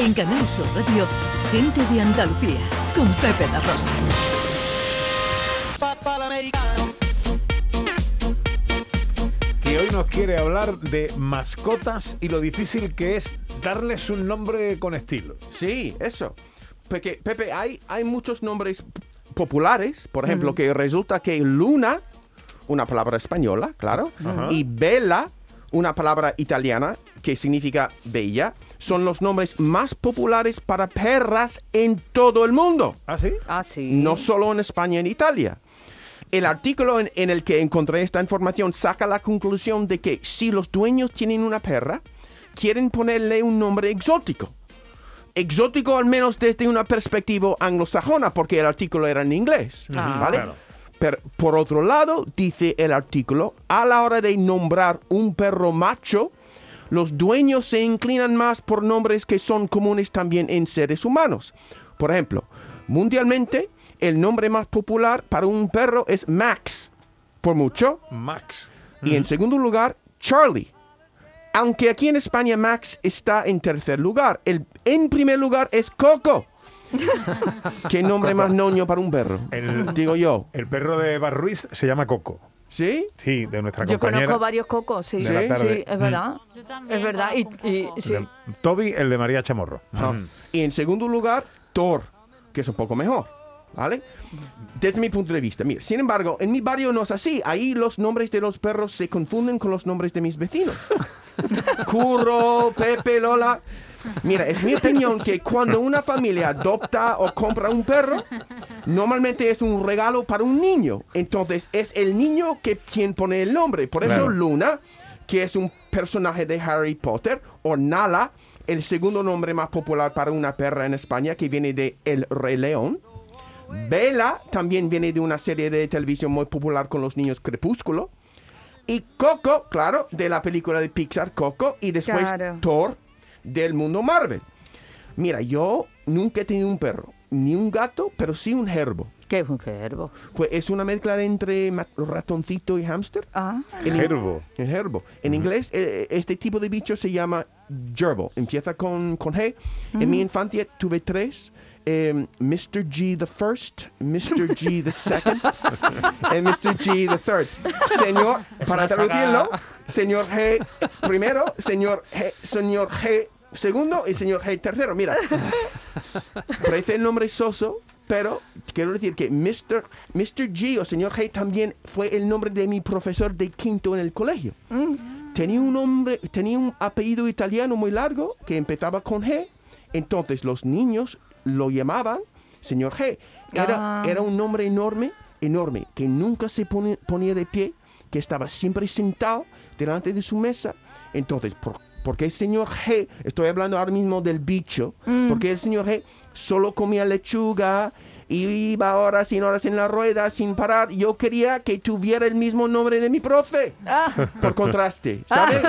En Canal Sur Radio, Gente de Andalucía, con Pepe da Rosa. Que hoy nos quiere hablar de mascotas y lo difícil que es darles un nombre con estilo. Sí, eso. Porque, Pepe, hay, hay muchos nombres populares, por ejemplo, que resulta que Luna, una palabra española, claro, y Bella, una palabra italiana que significa bella, son los nombres más populares para perras en todo el mundo, ¿Ah, sí? Ah, sí. no solo en España y en Italia. El artículo en, en el que encontré esta información saca la conclusión de que si los dueños tienen una perra, quieren ponerle un nombre exótico. Exótico al menos desde una perspectiva anglosajona, porque el artículo era en inglés, Ah. ¿vale? Claro. Pero por otro lado, dice el artículo, a la hora de nombrar un perro macho, los dueños se inclinan más por nombres que son comunes también en seres humanos. Por ejemplo, mundialmente, el nombre más popular para un perro es Max, por mucho, Max. y en segundo lugar, Charlie. Aunque aquí en España Max está en tercer lugar. El, en primer lugar es Coco. ¿Qué nombre más noño para un perro? El- Digo yo. El perro de Bar Ruiz se llama Coco. ¿Sí? Sí, de nuestra Yo compañera. conozco varios cocos, sí. Sí, es verdad. Yo también Es verdad. Y, y- sí. Toby, el de María Chamorro. Ah, Mm. Y en segundo lugar, Thor, que es un poco mejor. ¿Vale? Desde mi punto de vista. Mira, sin embargo, en mi barrio no es así. Ahí los nombres de los perros se confunden con los nombres de mis vecinos. Curro, Pepe, Lola. Mira, es mi opinión que cuando una familia adopta o compra un perro, normalmente es un regalo para un niño. Entonces es el niño que quien pone el nombre. Por eso Claro. Luna, que es un personaje de Harry Potter, o Nala, el segundo nombre más popular para una perra en España, que viene de El Rey León. Bella también viene de una serie de televisión muy popular con los niños Crepúsculo. Y Coco, claro, de la película de Pixar Coco. Y después Claro. Thor del mundo Marvel. Mira, yo nunca he tenido un perro, ni un gato, pero sí un gerbo. ¿Qué es un gerbo? Pues es una mezcla de entre ratoncito y hámster. Ah, En in- Gerbo. El gerbo. En inglés, eh, este tipo de bicho se llama gerbil. Empieza con, con G. En mi infancia tuve tres. em, Mr. G the first, Mr. G the second, y Mr. G the third. Señor, para traducirlo, señor G primero, señor G, señor G segundo y señor G tercero. Mira, parece el nombre soso, pero quiero decir que Mr. Mr. G o señor G también fue el nombre de mi profesor de quinto en el colegio. Tenía un nombre, tenía un apellido italiano muy largo que empezaba con G. Entonces los niños lo llamaban señor G. Era, Ah. era un nombre enorme, enorme, que nunca se pone- ponía de pie, que estaba siempre sentado delante de su mesa. Entonces, ¿por, por qué el señor G? Estoy hablando ahora mismo del bicho. Porque el señor G solo comía lechuga y iba horas y horas en la rueda sin parar. Yo quería que tuviera el mismo nombre de mi profe. ah, Por contraste, ¿sabes?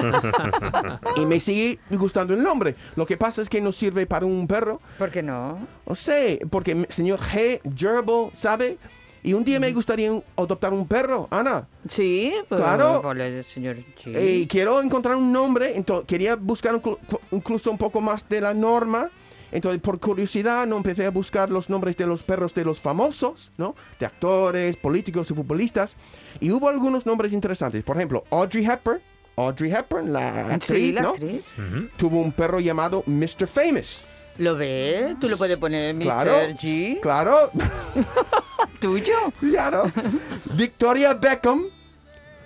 y me sigue gustando el nombre. Lo que pasa es que no sirve para un perro. ¿por qué no? No sé, porque señor G, gerbil, ¿sabe? Y un día me gustaría un- adoptar un perro, Ana. Sí, pues, Claro. ponle, señor G. Y quiero encontrar un nombre, entonces quería buscar inclu- incluso un poco más de la norma. Entonces, por curiosidad, no empecé a buscar los nombres de los perros de los famosos, ¿no? De actores, políticos y futbolistas. Y hubo algunos nombres interesantes. Por ejemplo, Audrey Hepburn. Audrey Hepburn, la actriz, sí, la ¿no? actriz. Ujú. Tuvo un perro llamado Mr. Famous. ¿Lo ves? Tú lo puedes poner Mr. Claro, G. claro, ¿Tuyo? claro. Victoria Beckham.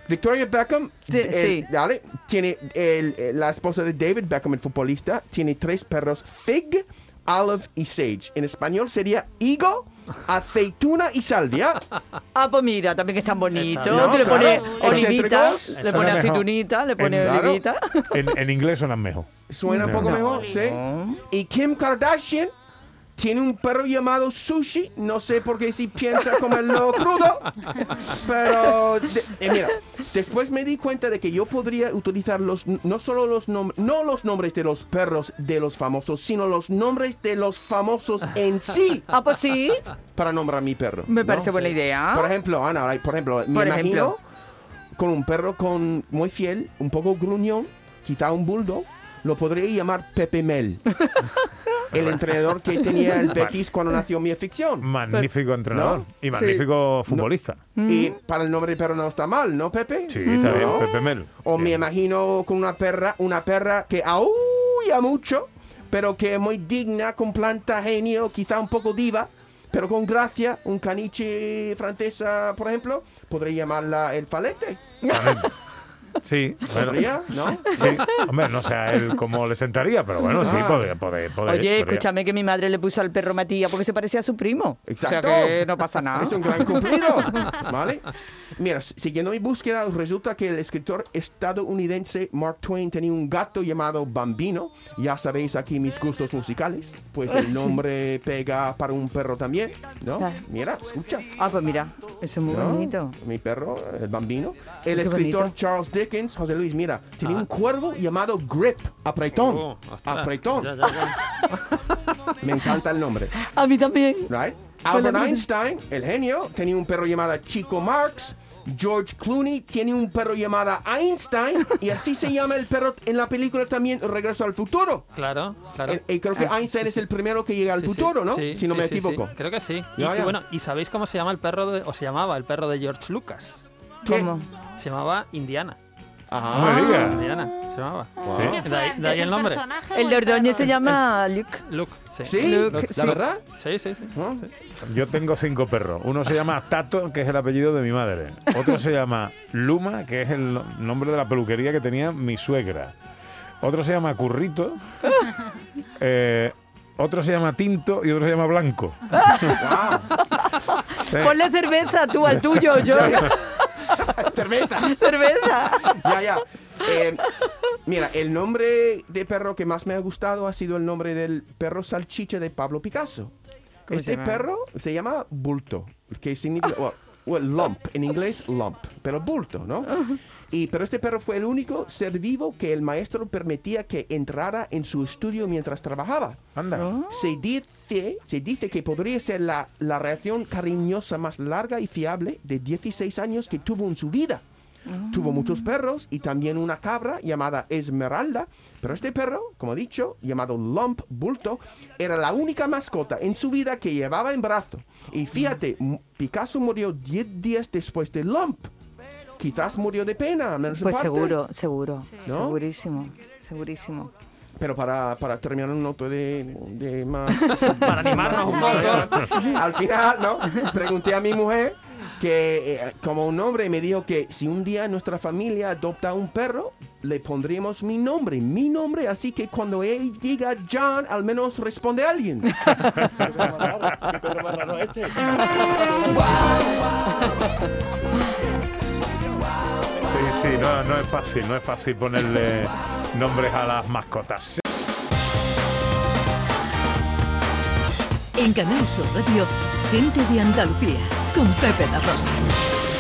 Victoria Beckham, Sí, el- sí. ¿vale? tiene el- el- la esposa de David Beckham, el futbolista, tiene tres perros, Fig, Olive y Sage. En español sería higo, aceituna y salvia. Ah, pues mira, también que están bonitos. No, Tú le claro. Excéntricos. olivitas, le mejor. aceitunita, le Claro. olivita. En, en inglés suenan mejor. Suena un poco No. mejor, ¿sí? Y Kim Kardashian tiene un perro llamado Sushi. No sé por qué si piensa comerlo crudo. Pero, de- eh, mira, después me di cuenta de que yo podría utilizar los, no solo los nombres, no los nombres de los perros de los famosos, sino los nombres de los famosos en sí Ah, pues sí, para nombrar a mi perro. me ¿no? parece buena idea. Por ejemplo, Ana, like, por ejemplo, me Por imagino ejemplo. con un perro con muy fiel, un poco gruñón, quizá un bulldog, lo podría llamar Pepe Mel. el entrenador que tenía el Betis cuando nació mi ficción. Magnífico entrenador ¿No? y magnífico futbolista. Y para el nombre de perro no está mal, ¿no, Pepe? Sí, está bien, ¿No? Pepe Mel. O me Bien. imagino con una perra, una perra que aúlla mucho, pero que es muy digna, con planta genio, quizá un poco diva, pero con gracia, un caniche francesa, por ejemplo, podría llamarla el falete. Sí. ¿Podría? ¿No? Sí, hombre, no sé a él cómo le sentaría, pero bueno, sí, Ah. podría, podría, podría- Oye, podría. escúchame que mi madre le puso al perro Matías porque se parecía a su primo. Exacto. O sea que no pasa nada. Es un gran cumplido, ¿vale? Mira, siguiendo mi búsqueda, resulta que el escritor estadounidense Mark Twain tenía un gato llamado Bambino. Ya sabéis aquí mis gustos musicales. Pues el nombre pega para un perro también, ¿no? Mira, escucha. Ah, pues mira, eso es muy ¿no? bonito. Mi perro, el Bambino. El Qué escritor bonito. Charles Dickens, José Luis, mira, tenía un cuervo llamado Grip, apretón. Oh. Ya, ya, ya. Me encanta el nombre. A mí también. Right? Albert. Einstein, el genio, tenía un perro llamado Chico Marx. George Clooney tiene un perro llamado Einstein. Y así se llama el perro en la película también Regreso al Futuro. Claro, claro. Eh, Y creo que Einstein es el primero que llega al Sí, sí, futuro, ¿no? sí, si no sí, me sí, equivoco. sí. Creo que sí. Y, y bueno, ¿y sabéis cómo se llama el perro de, o se llamaba el perro de George Lucas? ¿Qué? ¿Cómo? Se llamaba Indiana. No me digas. Indiana, se llamaba. Sí. ¿Qué fue De ahí- de ahí antes, el nombre. El de Ordóñez se llama Luke. Luke, sí. ¿Sí? Luke, ¿La sí. verdad? Sí, sí, sí. ¿No? Yo tengo cinco perros. Uno se llama Tato, que es el apellido de mi madre. Otro se llama Luma, que es el no- nombre de la peluquería que tenía mi suegra. Otro se llama Currito. Eh, otro se llama Tinto y otro se llama Blanco. Wow. Sí. Ponle cerveza tú al tuyo, yo. Cerveza. cerveza. ya, ya. Eh, mira, el nombre de perro que más me ha gustado ha sido el nombre del perro salchicha de Pablo Picasso. ¿Cómo Este perro se llama bulto, que significa, well, well, lump, en inglés lump, pero bulto, ¿no? Y, pero este perro fue el único ser vivo que el maestro permitía que entrara en su estudio mientras trabajaba. Anda. Se dice, se dice que podría ser la, la reacción cariñosa más larga y fiable de 16 años que tuvo en su vida. Tuvo muchos perros y también una cabra llamada Esmeralda, pero este perro, como he dicho, llamado Lump Bulto, era la única mascota en su vida que llevaba en brazo. Y fíjate, Picasso murió 10 días después de Lump. Quizás murió de pena, menos Pues parte. seguro, seguro. ¿No? Segurísimo, segurísimo. Pero para, para terminar un noto de, de más... Para animarnos un poco. Al final, ¿no? Pregunté a mi mujer que eh, como un nombre me dijo que si un día nuestra familia adopta un perro, le pondríamos mi nombre, mi nombre, así que cuando él diga John, al menos responde alguien. Sí, no, no es fácil, no es fácil ponerle nombres a las mascotas. En Canal Sur Radio, gente de Andalucía, con Pepe da Rosa.